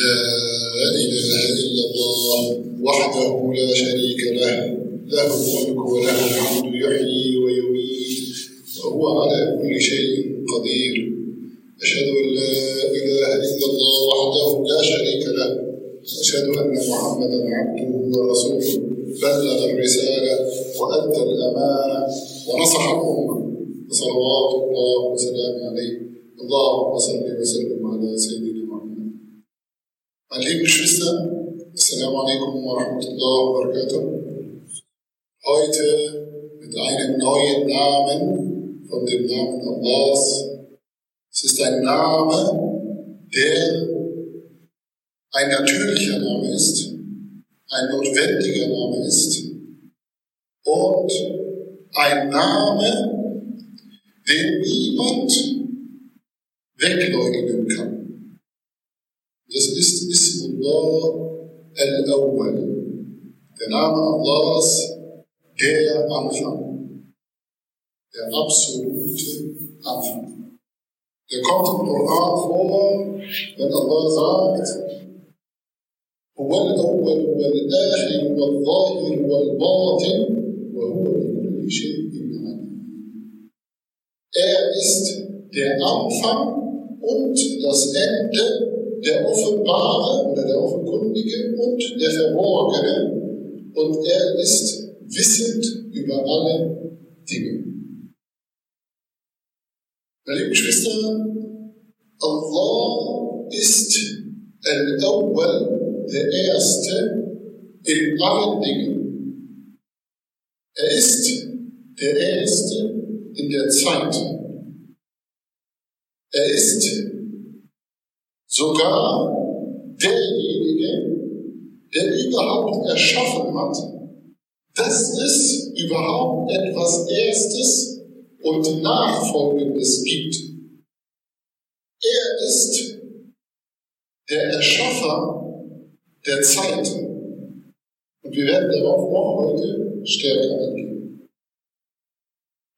لا إله إلا الله وحده لا شريك له له الملك وله الحمد يحيي ويميت وهو على كل شيء قدير. أشهد أن لا إله إلا الله وحده لا شريك له وأشهد أن محمدا عبده ورسوله. بلغ الرسالة وأدى الأمانة ونصح الأمة. صلوات الله وسلامه عليه. اللهم صل وسلم على سيدنا Meine lieben Geschwister, Assalamu alaikum wa rahmatullahi wa barakatuh. Heute mit einem neuen Namen von dem Namen Allahs. Es ist ein Name, der ein natürlicher Name ist, ein notwendiger Name ist und ein Name, den niemand wegleugnen kann. Das ist Ismullah al-Awwal, der Name Allahs, der Anfang, der absolute Anfang. Der kommt im Koran vor, wenn Allah sagt, هو الأول والآخر والظاهر والباطن وهو بكل شيء عليم. Er ist der Anfang und das Ende, der Offenbare oder der Offenkundige und der Verborgene und er ist wissend über alle Dinge. Meine Geschwister, Allah ist Al-Awwal, der Erste in allen Dingen. Er ist der Erste in der Zeit. Er ist sogar derjenige, der überhaupt erschaffen hat, dass es überhaupt etwas Erstes und Nachfolgendes gibt. Er ist der Erschaffer der Zeit. Und wir werden darauf noch heute stärker eingehen.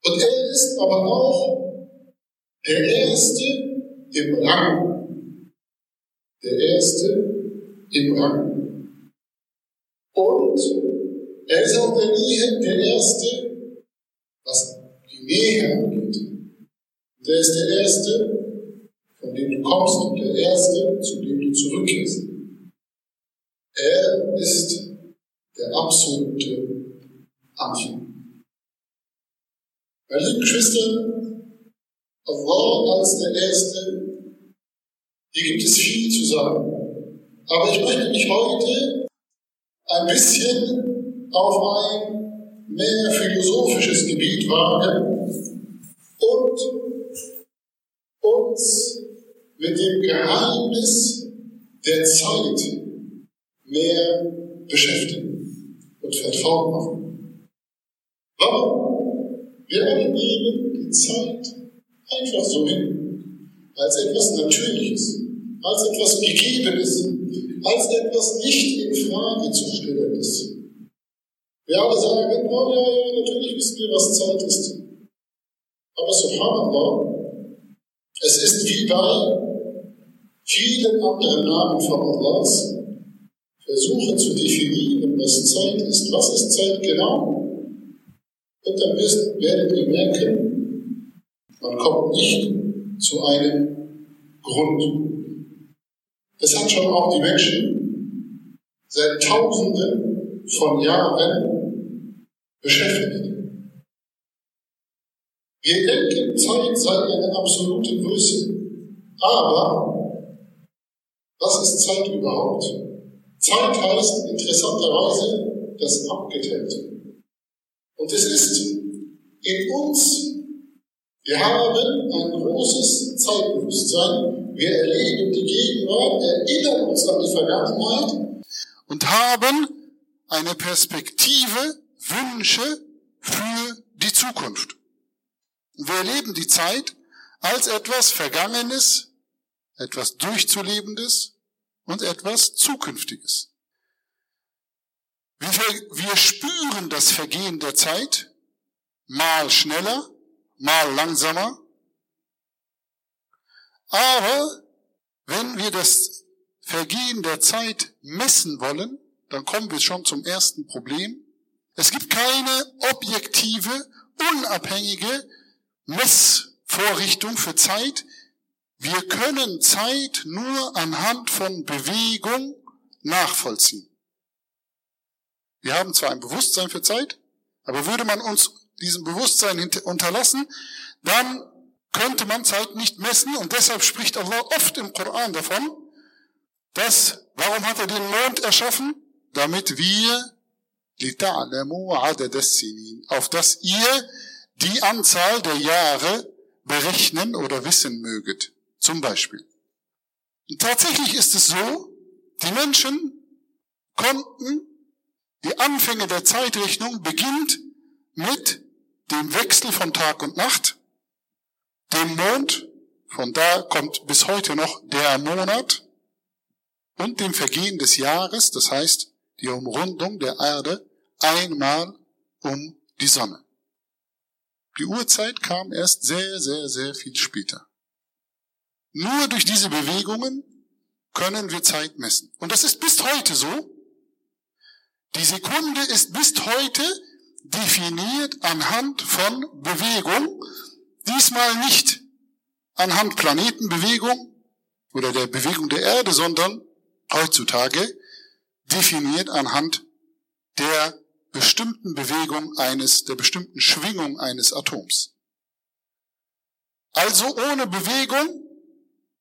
Und er ist aber auch der Erste im Rang. Der Erste im Rang. Und er ist auch der, Nähe, der Erste, was die Nähe angeht. Und er ist der Erste, von dem du kommst und der Erste, zu dem du zurückkehrst. Er ist der absolute Anfang. Meine lieben Geschwister, Allah als der Erste, hier gibt es viel zu sagen. Aber ich möchte mich heute ein bisschen auf ein mehr philosophisches Gebiet wagen und uns mit dem Geheimnis der Zeit mehr beschäftigen und vertraut machen. Warum? Wir alle nehmen die Zeit einfach so hin, als etwas Natürliches, als etwas Gegebenes, als etwas nicht in Frage zu stellendes. Wir alle sagen, oh ja, ja, natürlich wissen wir, was Zeit ist. Aber subhanallah, es ist wie bei vielen anderen Namen von Allahs, versuche zu definieren, was Zeit ist. Was ist Zeit genau? Und dann werdet ihr merken, man kommt nicht zu einem Grund. Das hat schon auch die Menschen seit Tausenden von Jahren beschäftigt. Wir denken, Zeit sei eine absolute Größe. Aber was ist Zeit überhaupt? Zeit heißt interessanterweise das Abgeteilte. Und es ist in uns, wir haben ein großes Zeitbewusstsein, wir erleben die Gegenwart, erinnern uns an die Vergangenheit und haben eine Perspektive, Wünsche für die Zukunft. Wir erleben die Zeit als etwas Vergangenes, etwas Durchzulebendes und etwas Zukünftiges. Wir, wir spüren das Vergehen der Zeit, mal schneller, mal langsamer. Aber wenn wir das Vergehen der Zeit messen wollen, dann kommen wir schon zum ersten Problem. Es gibt keine objektive, unabhängige Messvorrichtung für Zeit. Wir können Zeit nur anhand von Bewegung nachvollziehen. Wir haben zwar ein Bewusstsein für Zeit, aber würde man uns diesem Bewusstsein unterlassen, dann könnte man Zeit nicht messen und deshalb spricht Allah oft im Koran davon, dass, warum hat er den Mond erschaffen? Damit wir auf dass ihr die Anzahl der Jahre berechnen oder wissen möget. Zum Beispiel. Und tatsächlich ist es so, die Menschen konnten, die Anfänge der Zeitrechnung beginnt mit dem Wechsel von Tag und Nacht, dem Mond, von da kommt bis heute noch der Monat, und dem Vergehen des Jahres, das heißt die Umrundung der Erde einmal um die Sonne. Die Uhrzeit kam erst sehr, sehr, sehr viel später. Nur durch diese Bewegungen können wir Zeit messen. Und das ist bis heute so. Die Sekunde ist bis heute definiert anhand von Bewegung. Diesmal nicht anhand Planetenbewegung oder der Bewegung der Erde, sondern heutzutage definiert anhand der bestimmten Bewegung eines, der bestimmten Schwingung eines Atoms. Also ohne Bewegung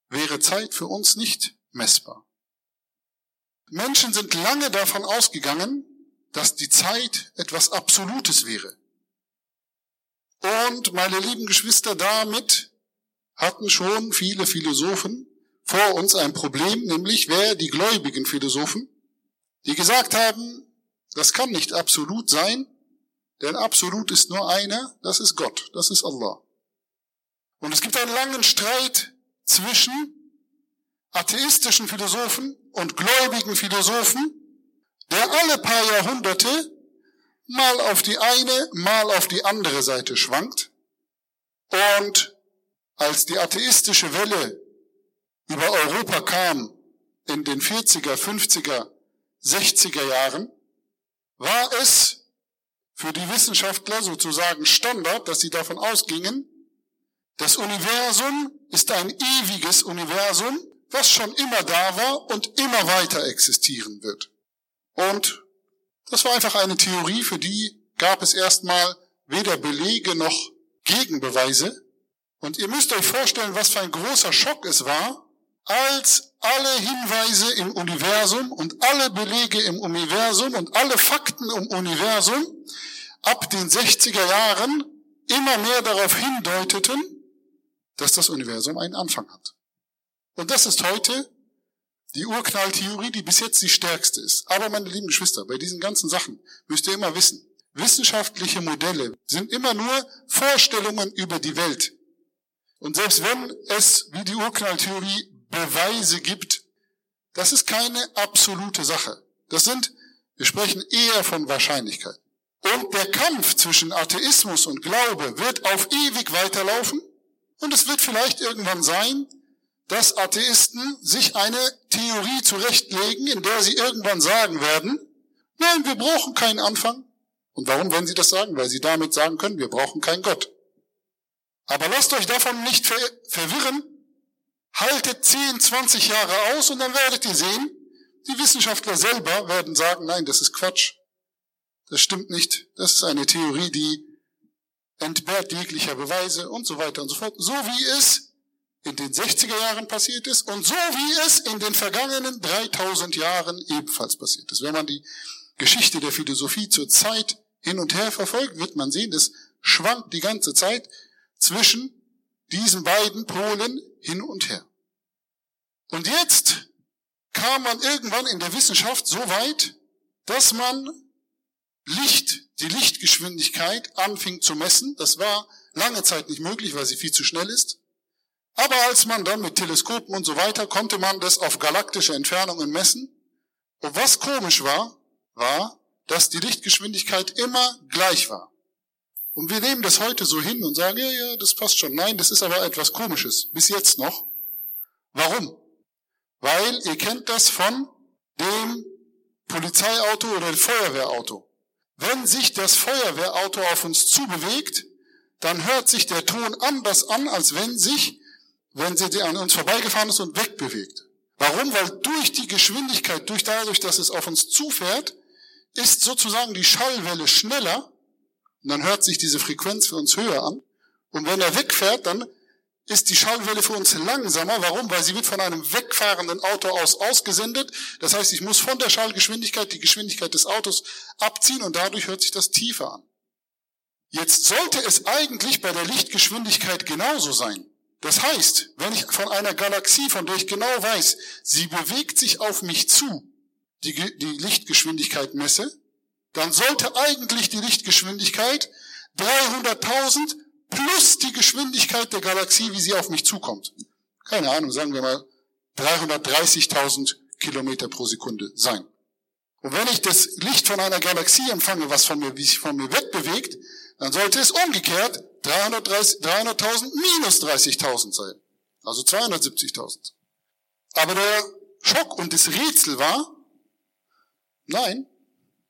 wäre Zeit für uns nicht messbar. Menschen sind lange davon ausgegangen, dass die Zeit etwas Absolutes wäre. Und meine lieben Geschwister, damit hatten schon viele Philosophen vor uns ein Problem, nämlich wer die gläubigen Philosophen, die gesagt haben, das kann nicht absolut sein, denn absolut ist nur einer, das ist Gott, das ist Allah. Und es gibt einen langen Streit zwischen atheistischen Philosophen und gläubigen Philosophen, der alle paar Jahrhunderte mal auf die eine, mal auf die andere Seite schwankt. Und als die atheistische Welle über Europa kam in den 40er, 50er, 60er Jahren, war es für die Wissenschaftler sozusagen Standard, dass sie davon ausgingen, das Universum ist ein ewiges Universum, was schon immer da war und immer weiter existieren wird. Und das war einfach eine Theorie, für die gab es erstmal weder Belege noch Gegenbeweise. Und ihr müsst euch vorstellen, was für ein großer Schock es war, als alle Hinweise im Universum und alle Belege im Universum und alle Fakten im Universum ab den 60er Jahren immer mehr darauf hindeuteten, dass das Universum einen Anfang hat. Und das ist heute die Urknalltheorie, die bis jetzt die stärkste ist. Aber meine lieben Geschwister, bei diesen ganzen Sachen müsst ihr immer wissen, wissenschaftliche Modelle sind immer nur Vorstellungen über die Welt. Und selbst wenn es, wie die Urknalltheorie, Beweise gibt, das ist keine absolute Sache. Das sind, wir sprechen eher von Wahrscheinlichkeiten. Und der Kampf zwischen Atheismus und Glaube wird auf ewig weiterlaufen. Und es wird vielleicht irgendwann sein, dass Atheisten sich eine Theorie zurechtlegen, in der sie irgendwann sagen werden, nein, wir brauchen keinen Anfang. Und warum werden sie das sagen? Weil sie damit sagen können, wir brauchen keinen Gott. Aber lasst euch davon nicht ver verwirren. Haltet 10, 20 Jahre aus und dann werdet ihr sehen, die Wissenschaftler selber werden sagen, nein, das ist Quatsch. Das stimmt nicht. Das ist eine Theorie, die entbehrt jeglicher Beweise und so weiter und so fort. So wie es in den 60er Jahren passiert ist und so wie es in den vergangenen 3000 Jahren ebenfalls passiert ist. Wenn man die Geschichte der Philosophie zur Zeit hin und her verfolgt, wird man sehen, das schwankt die ganze Zeit zwischen diesen beiden Polen hin und her. Und jetzt kam man irgendwann in der Wissenschaft so weit, dass man Licht, die Lichtgeschwindigkeit anfing zu messen. Das war lange Zeit nicht möglich, weil sie viel zu schnell ist. Aber als man dann mit Teleskopen und so weiter, konnte man das auf galaktische Entfernungen messen. Und was komisch war, war, dass die Lichtgeschwindigkeit immer gleich war. Und wir nehmen das heute so hin und sagen, ja, ja, das passt schon. Nein, das ist aber etwas Komisches. Bis jetzt noch. Warum? Weil ihr kennt das von dem Polizeiauto oder dem Feuerwehrauto. Wenn sich das Feuerwehrauto auf uns zubewegt, dann hört sich der Ton anders an, als wenn sich, wenn sie an uns vorbeigefahren ist und wegbewegt. Warum? Weil durch die Geschwindigkeit, durch dadurch, dass es auf uns zufährt, ist sozusagen die Schallwelle schneller und dann hört sich diese Frequenz für uns höher an. Und wenn er wegfährt, dann ist die Schallwelle für uns langsamer. Warum? Weil sie wird von einem wegfahrenden Auto aus ausgesendet. Das heißt, ich muss von der Schallgeschwindigkeit die Geschwindigkeit des Autos abziehen und dadurch hört sich das tiefer an. Jetzt sollte es eigentlich bei der Lichtgeschwindigkeit genauso sein. Das heißt, wenn ich von einer Galaxie, von der ich genau weiß, sie bewegt sich auf mich zu, die, die Lichtgeschwindigkeit messe, dann sollte eigentlich die Lichtgeschwindigkeit 300.000 plus die Geschwindigkeit der Galaxie, wie sie auf mich zukommt. Keine Ahnung, sagen wir mal 330.000 Kilometer pro Sekunde sein. Und wenn ich das Licht von einer Galaxie empfange, was von mir, wie sich von mir wegbewegt, dann sollte es umgekehrt 300.000 300 minus 30.000 sein. Also 270.000. Aber der Schock und das Rätsel war, nein,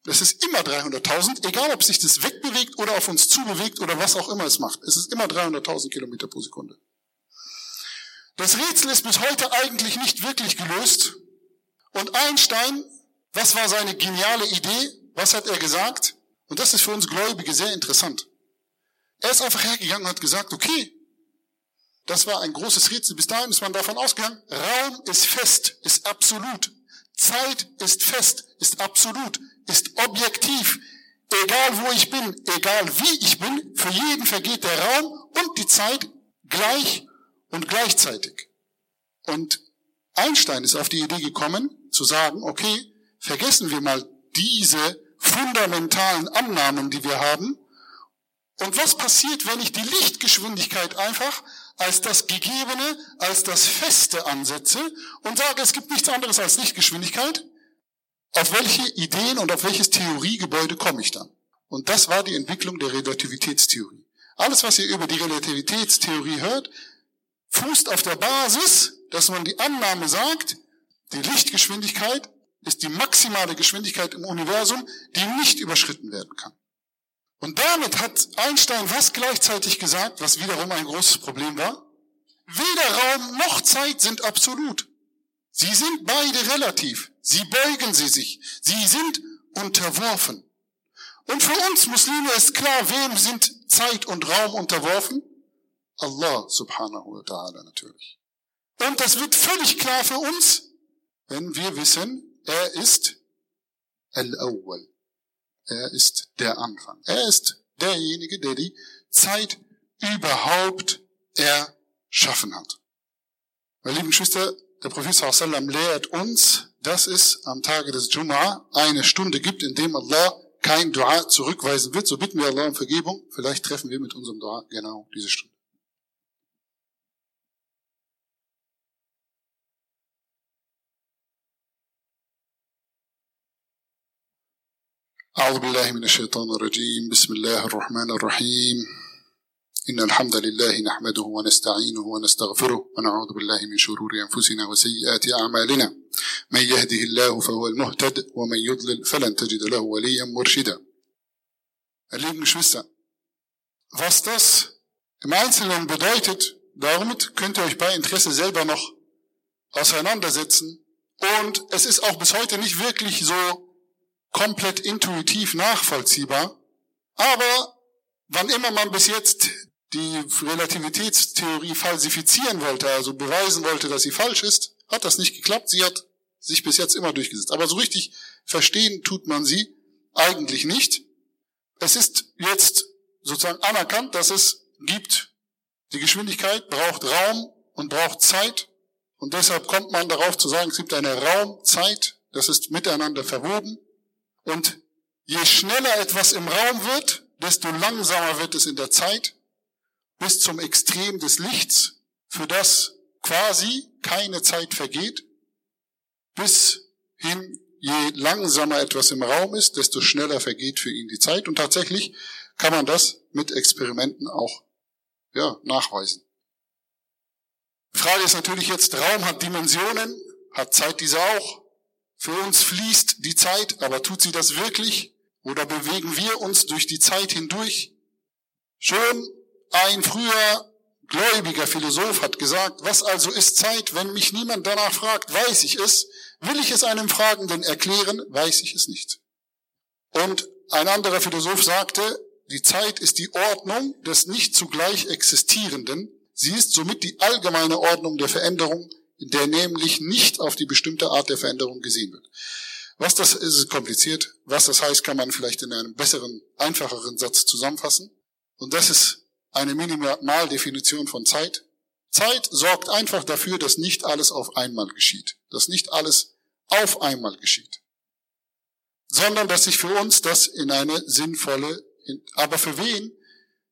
das ist immer 300.000, egal ob sich das wegbewegt oder auf uns zubewegt oder was auch immer es macht. Es ist immer 300.000 Kilometer pro Sekunde. Das Rätsel ist bis heute eigentlich nicht wirklich gelöst. Und Einstein, was war seine geniale Idee? Was hat er gesagt? Und das ist für uns Gläubige sehr interessant. Er ist einfach hergegangen und hat gesagt, okay, das war ein großes Rätsel. Bis dahin ist man davon ausgegangen, Raum ist fest, ist absolut. Zeit ist fest, ist absolut, ist objektiv. Egal wo ich bin, egal wie ich bin, für jeden vergeht der Raum und die Zeit gleich und gleichzeitig. Und Einstein ist auf die Idee gekommen, zu sagen, okay, vergessen wir mal diese fundamentalen Annahmen, die wir haben. Und was passiert, wenn ich die Lichtgeschwindigkeit einfach als das Gegebene, als das Feste ansetze und sage, es gibt nichts anderes als Lichtgeschwindigkeit? Auf welche Ideen und auf welches Theoriegebäude komme ich dann? Und das war die Entwicklung der Relativitätstheorie. Alles, was ihr über die Relativitätstheorie hört, fußt auf der Basis, dass man die Annahme sagt, die Lichtgeschwindigkeit ist die maximale Geschwindigkeit im Universum, die nicht überschritten werden kann. Und damit hat Einstein was gleichzeitig gesagt, was wiederum ein großes Problem war? Weder Raum noch Zeit sind absolut. Sie sind beide relativ. Sie beugen sie sich. Sie sind unterworfen. Und für uns Muslime ist klar, wem sind Zeit und Raum unterworfen? Allah subhanahu wa ta'ala natürlich. Und das wird völlig klar für uns, wenn wir wissen, er ist Al-Awwal. Er ist der Anfang. Er ist derjenige, der die Zeit überhaupt erschaffen hat. Meine lieben Geschwister, der Prophet sallam lehrt uns, dass es am Tage des Jum'a eine Stunde gibt, in dem Allah kein Dua zurückweisen wird. So bitten wir Allah um Vergebung. Vielleicht treffen wir mit unserem Dua genau diese Stunde. أعوذ بالله من الشيطان الرجيم بسم الله الرحمن الرحيم إن الحمد لله نحمده ونستعينه ونستغفره ونعوذ بالله من شرور أنفسنا وسيئات أعمالنا من يهده الله فهو المهتد ومن يضلل فلن تجد له وليا مرشدا Lieben Geschwister, was das im Einzelnen bedeutet, damit könnt ihr euch bei Interesse selber noch auseinandersetzen. Und es ist auch bis heute nicht wirklich so komplett intuitiv nachvollziehbar. Aber wann immer man bis jetzt die Relativitätstheorie falsifizieren wollte, also beweisen wollte, dass sie falsch ist, hat das nicht geklappt. Sie hat sich bis jetzt immer durchgesetzt. Aber so richtig verstehen tut man sie eigentlich nicht. Es ist jetzt sozusagen anerkannt, dass es gibt, die Geschwindigkeit braucht Raum und braucht Zeit. Und deshalb kommt man darauf zu sagen, es gibt eine Raumzeit, das ist miteinander verwoben. Und je schneller etwas im Raum wird, desto langsamer wird es in der Zeit, bis zum Extrem des Lichts, für das quasi keine Zeit vergeht, bis hin, je langsamer etwas im Raum ist, desto schneller vergeht für ihn die Zeit. Und tatsächlich kann man das mit Experimenten auch ja, nachweisen. Die Frage ist natürlich jetzt, Raum hat Dimensionen, hat Zeit diese auch. Für uns fließt die Zeit, aber tut sie das wirklich? Oder bewegen wir uns durch die Zeit hindurch? Schon ein früher gläubiger Philosoph hat gesagt, was also ist Zeit, wenn mich niemand danach fragt, weiß ich es. Will ich es einem Fragenden erklären, weiß ich es nicht. Und ein anderer Philosoph sagte, die Zeit ist die Ordnung des nicht zugleich Existierenden. Sie ist somit die allgemeine Ordnung der Veränderung, der nämlich nicht auf die bestimmte Art der Veränderung gesehen wird. Was das ist, ist kompliziert. Was das heißt, kann man vielleicht in einem besseren, einfacheren Satz zusammenfassen. Und das ist eine Minimaldefinition von Zeit. Zeit sorgt einfach dafür, dass nicht alles auf einmal geschieht. Dass nicht alles auf einmal geschieht. Sondern dass sich für uns das in eine sinnvolle, aber für wen?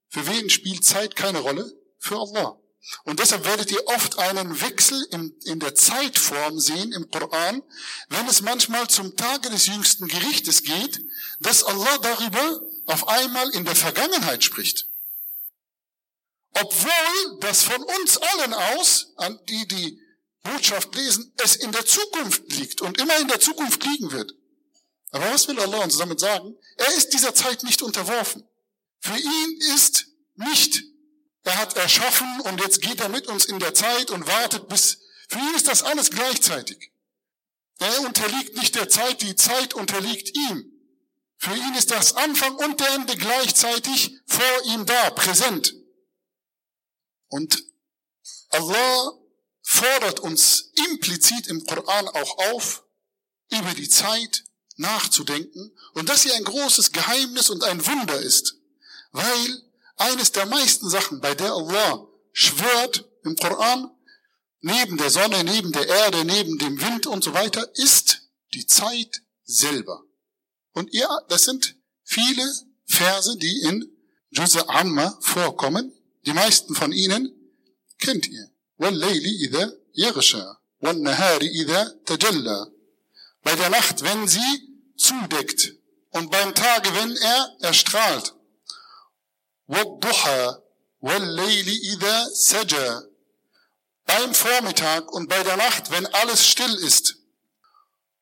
Für wen spielt Zeit keine Rolle? Für Allah. Und deshalb werdet ihr oft einen Wechsel in, in der Zeitform sehen im Koran, wenn es manchmal zum Tage des jüngsten Gerichtes geht, dass Allah darüber auf einmal in der Vergangenheit spricht. Obwohl das von uns allen aus, an die die Botschaft lesen, es in der Zukunft liegt und immer in der Zukunft liegen wird. Aber was will Allah uns damit sagen? Er ist dieser Zeit nicht unterworfen. Für ihn ist nicht, er hat erschaffen und jetzt geht er mit uns in der Zeit und wartet bis, für ihn ist das alles gleichzeitig. Er unterliegt nicht der Zeit, die Zeit unterliegt ihm. Für ihn ist das Anfang und der Ende gleichzeitig vor ihm da, präsent. Und Allah fordert uns implizit im Koran auch auf, über die Zeit nachzudenken und das hier ein großes Geheimnis und ein Wunder ist, weil eines der meisten Sachen, bei der Allah schwört im Koran, neben der Sonne, neben der Erde, neben dem Wind und so weiter, ist die Zeit selber. Und ja, das sind viele Verse, die in Juz Amma vorkommen, die meisten von ihnen kennt ihr. وَاللَّيْلِ إِذَا يَغْشَى وَالنَّهَارِ إِذَا تَجَلَّى Bei der Nacht, wenn sie zudeckt und beim Tage, wenn er erstrahlt. وَالضُّحَى وَاللَّيْلِ إِذَا سَجَى Beim Vormittag und bei der Nacht, wenn alles still ist.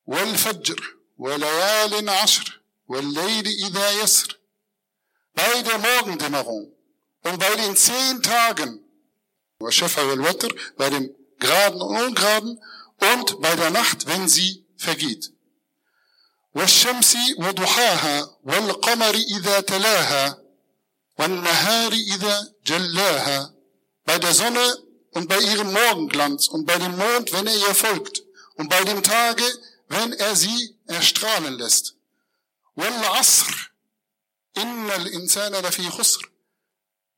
وَالْفَجْرِ وَلَيَالٍ عَشْرٍ وَاللَّيْلِ إِذَا يَسْرٍ Bei der Morgendämmerung und bei den zehn Tagen, bei dem Geraden und Ungeraden und bei der Nacht, wenn sie vergeht. والشمس وضحاها والقمر إذا تلاها bei der Sonne und bei ihrem Morgenglanz und bei dem Mond, wenn er ihr folgt und bei dem Tage, wenn er sie erstrahlen lässt. والعصر إن الإنسان لفي خسر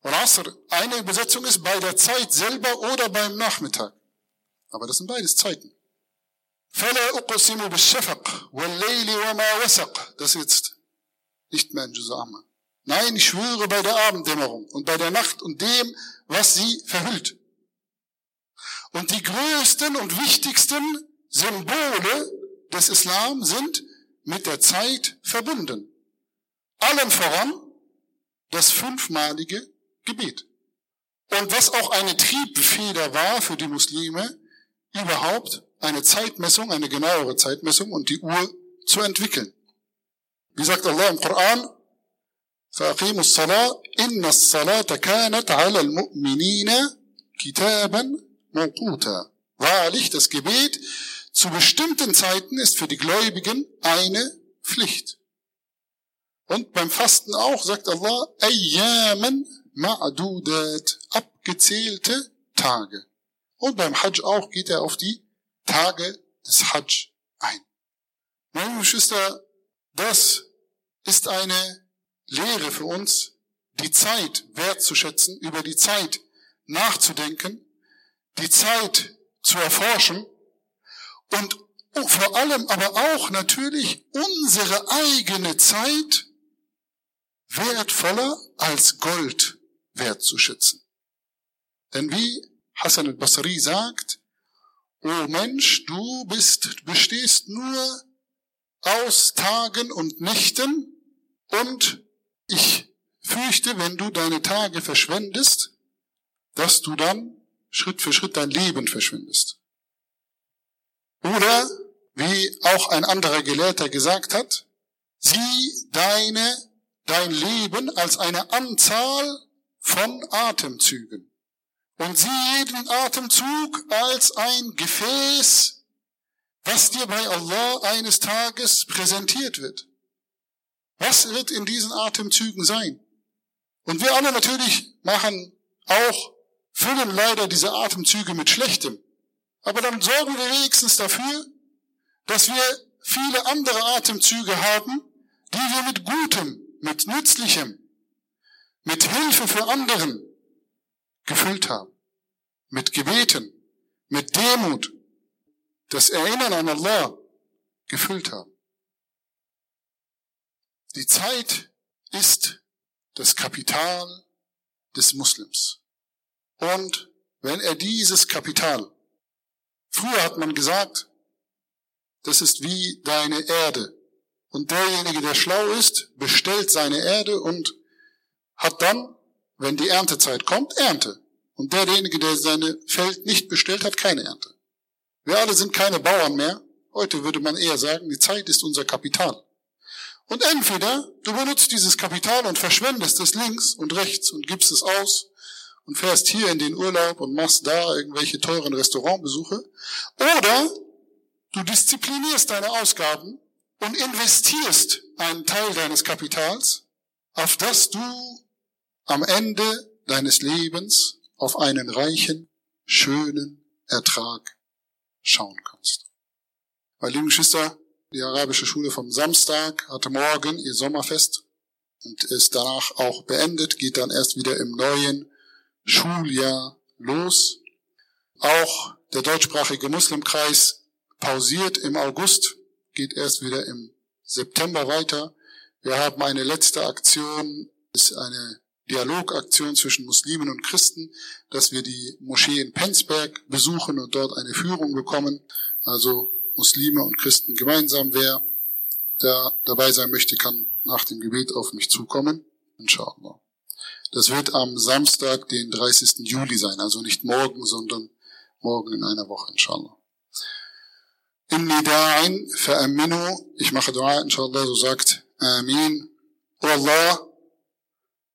und Asr, eine Übersetzung ist bei der Zeit selber oder beim Nachmittag. Aber das sind beides Zeiten. فَلَا أُقْسِمُ بِالشَّفَقِ وَاللَّيْلِ وَمَا وَسَقِ Das ist jetzt nicht mehr in Jusama. Nein, ich schwöre bei der Abenddämmerung und bei der Nacht und dem, was sie verhüllt. Und die größten und wichtigsten Symbole des Islam sind mit der Zeit verbunden. Allen voran das fünfmalige Gebet. Und was auch eine Triebfeder war für die Muslime, überhaupt eine Zeitmessung, eine genauere Zeitmessung und die Uhr zu entwickeln. Wie sagt Allah im Koran, فأقيموا الصلاة إن الصلاة كانت على المؤمنين كتابا موقوتا. Wahrlich, das Gebet zu bestimmten Zeiten ist für die Gläubigen eine Pflicht. Und beim Fasten auch sagt Allah, أياما ma'dudat, abgezählte Tage. Und beim Hajj auch geht er auf die Tage des Hajj ein. Meine Geschwister, das ist eine Lehre für uns, die Zeit wertzuschätzen, über die Zeit nachzudenken, die Zeit zu erforschen und vor allem aber auch natürlich unsere eigene Zeit wertvoller als Gold wertzuschätzen. Denn wie Hassan al-Basri sagt, O Mensch, du bist, bestehst nur aus Tagen und Nächten und ich fürchte, wenn du deine Tage verschwendest, dass du dann Schritt für Schritt dein Leben verschwendest. Oder, wie auch ein anderer Gelehrter gesagt hat, sieh deine, dein Leben als eine Anzahl von Atemzügen. Und sieh jeden Atemzug als ein Gefäß, was dir bei Allah eines Tages präsentiert wird. Was wird in diesen Atemzügen sein? Und wir alle natürlich machen auch, füllen leider diese Atemzüge mit Schlechtem. Aber dann sorgen wir wenigstens dafür, dass wir viele andere Atemzüge haben, die wir mit Gutem, mit Nützlichem, mit Hilfe für anderen gefüllt haben. Mit Gebeten, mit Demut, das Erinnern an Allah gefüllt haben. Die Zeit ist das Kapital des Muslims. Und wenn er dieses Kapital, früher hat man gesagt, das ist wie deine Erde. Und derjenige, der schlau ist, bestellt seine Erde und hat dann, wenn die Erntezeit kommt, Ernte. Und derjenige, der seine Feld nicht bestellt hat, keine Ernte. Wir alle sind keine Bauern mehr. Heute würde man eher sagen, die Zeit ist unser Kapital. Und entweder du benutzt dieses Kapital und verschwendest es links und rechts und gibst es aus und fährst hier in den Urlaub und machst da irgendwelche teuren Restaurantbesuche. Oder du disziplinierst deine Ausgaben und investierst einen Teil deines Kapitals, auf das du am Ende deines Lebens auf einen reichen, schönen Ertrag schauen kannst. Weil, liebe Geschwister, die arabische Schule vom Samstag hatte morgen ihr Sommerfest und ist danach auch beendet, geht dann erst wieder im neuen Schuljahr los. Auch der deutschsprachige Muslimkreis pausiert im August, geht erst wieder im September weiter. Wir haben eine letzte Aktion, ist eine Dialogaktion zwischen Muslimen und Christen, dass wir die Moschee in Penzberg besuchen und dort eine Führung bekommen. Also Muslime und Christen gemeinsam. Wer da dabei sein möchte, kann nach dem Gebet auf mich zukommen. Inshallah. Das wird am Samstag, den 30. Juli sein, also nicht morgen, sondern morgen in einer Woche, inshallah. Inni da'in fa'aminu. Ich mache Dua, inshallah, so sagt Amin. O Allah,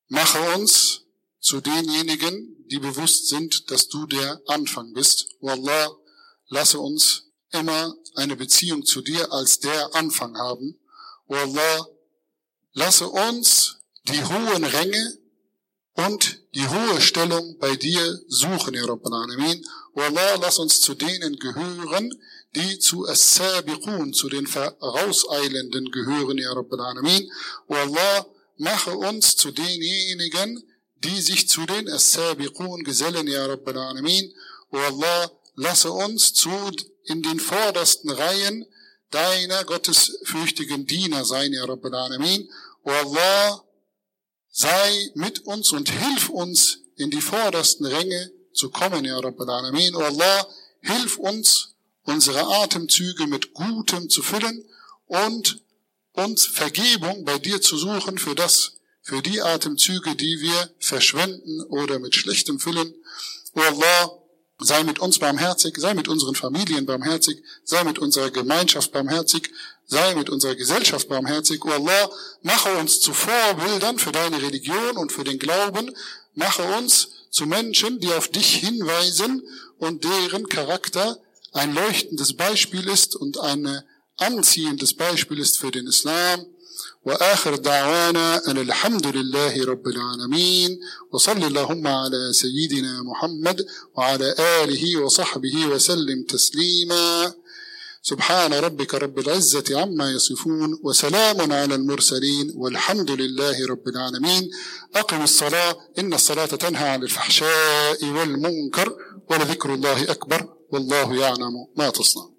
mache uns zu denjenigen, die bewusst sind, dass du der Anfang bist. O Allah, lasse uns immer eine Beziehung zu dir als der Anfang haben. O Allah, lasse uns die hohen Ränge und die hohe Stellung bei dir suchen, Ya Rabbal Alamin. O Allah, lass uns zu denen gehören, die zu As-Sabiqun, zu den Vorauseilenden gehören, Ya Rabbal Alamin. O Allah, mache uns zu denjenigen, die sich zu den As-Sabiqun gesellen, Ya Rabbal Alamin. O Allah, lasse uns zu in den vordersten Reihen deiner gottesfürchtigen Diener sein, Ya Rabbal Alamin. O Allah, sei mit uns und hilf uns in die vordersten Ränge zu kommen, Ya Rabbal Alamin. O Allah, hilf uns, unsere Atemzüge mit Gutem zu füllen und uns Vergebung bei dir zu suchen für das, für die Atemzüge, die wir verschwenden oder mit Schlechtem füllen. O Allah, Sei mit uns barmherzig, sei mit unseren Familien barmherzig, sei mit unserer Gemeinschaft barmherzig, sei mit unserer Gesellschaft barmherzig. O Allah, mache uns zu Vorbildern für deine Religion und für den Glauben. Mache uns zu Menschen, die auf dich hinweisen und deren Charakter ein leuchtendes Beispiel ist und ein anziehendes Beispiel ist für den Islam. وآخر دعوانا أن الحمد لله رب العالمين وصل اللهم على سيدنا محمد وعلى آله وصحبه وسلم تسليما. سبحان ربك رب العزة عما يصفون وسلام على المرسلين والحمد لله رب العالمين. أقم الصلاة إن الصلاة تنهى عن الفحشاء والمنكر ولذكر الله أكبر والله يعلم ما تصنع